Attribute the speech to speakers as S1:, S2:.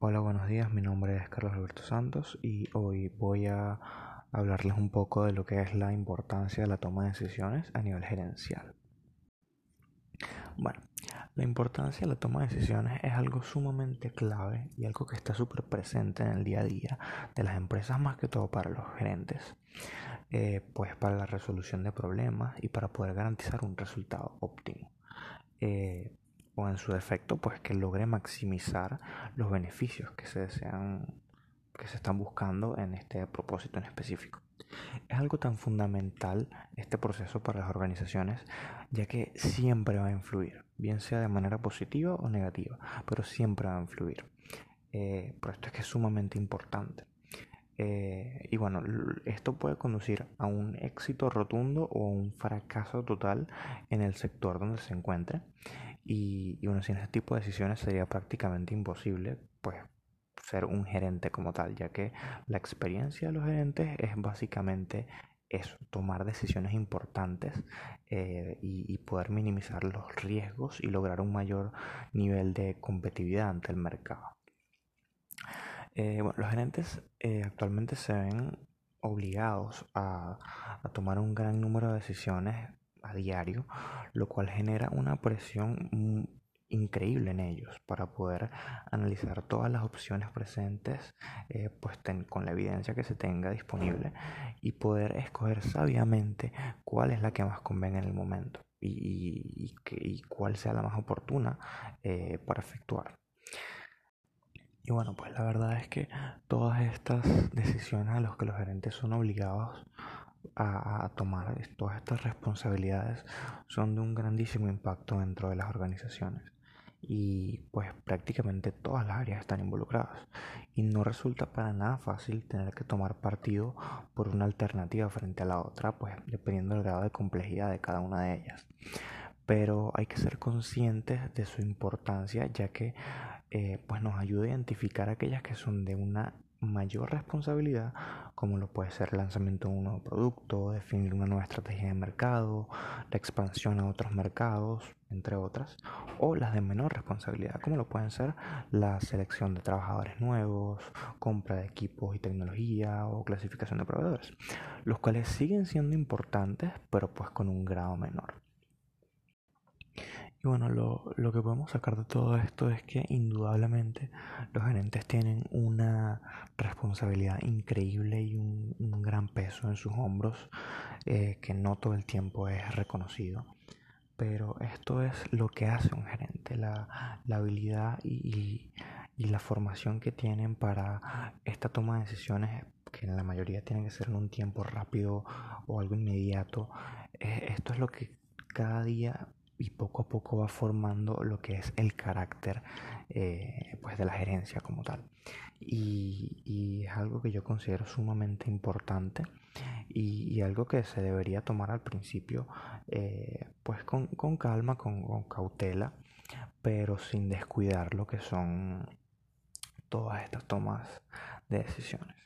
S1: Hola, buenos días. Mi nombre es Carlos Alberto Santos y hoy voy a hablarles un poco de lo que es la importancia de la toma de decisiones a nivel gerencial. Bueno, la importancia de la toma de decisiones es algo sumamente clave y algo que está súper presente en el día a día de las empresas, más que todo para los gerentes, eh, pues para la resolución de problemas y para poder garantizar un resultado óptimo. Eh, o en su defecto, pues que logre maximizar los beneficios que se desean, que se están buscando en este propósito en específico. Es algo tan fundamental este proceso para las organizaciones, ya que siempre va a influir, bien sea de manera positiva o negativa, pero siempre va a influir. Eh, por esto es que es sumamente importante. Eh, y bueno, esto puede conducir a un éxito rotundo o un fracaso total en el sector donde se encuentre. Y, y bueno, sin este tipo de decisiones sería prácticamente imposible, pues, ser un gerente como tal, ya que la experiencia de los gerentes es básicamente eso, tomar decisiones importantes eh, y, poder minimizar los riesgos y lograr un mayor nivel de competitividad ante el mercado. Eh, bueno, los gerentes eh, actualmente se ven obligados a, a tomar un gran número de decisiones a diario, lo cual genera una presión increíble en ellos para poder analizar todas las opciones presentes eh, pues con la evidencia que se tenga disponible y poder escoger sabiamente cuál es la que más convenga en el momento y, y, cuál sea la más oportuna eh, para efectuar. Y bueno, pues la verdad es que todas estas decisiones a las que los gerentes son obligados a, tomar todas estas responsabilidades son de un grandísimo impacto dentro de las organizaciones. Y pues prácticamente todas las áreas están involucradas. Y no resulta para nada fácil tener que tomar partido por una alternativa frente a la otra pues dependiendo del grado de complejidad de cada una de ellas. Pero hay que ser conscientes de su importancia ya que eh, pues nos ayuda a identificar aquellas que son de una mayor responsabilidad, como lo puede ser el lanzamiento de un nuevo producto, definir una nueva estrategia de mercado, la expansión a otros mercados, entre otras, o las de menor responsabilidad, como lo pueden ser la selección de trabajadores nuevos, compra de equipos y tecnología o clasificación de proveedores, los cuales siguen siendo importantes, pero pues con un grado menor. Y bueno, lo, lo, que podemos sacar de todo esto es que indudablemente los gerentes tienen una responsabilidad increíble y un, gran peso en sus hombros eh, que no todo el tiempo es reconocido. Pero esto es lo que hace un gerente, la, la habilidad y, y, la formación que tienen para esta toma de decisiones que en la mayoría tienen que ser en un tiempo rápido o algo inmediato. Eh, esto es lo que cada día y poco a poco va formando lo que es el carácter eh, pues de la gerencia como tal. Y, es algo que yo considero sumamente importante y, algo que se debería tomar al principio eh, pues con, calma, con cautela, pero sin descuidar lo que son todas estas tomas de decisiones.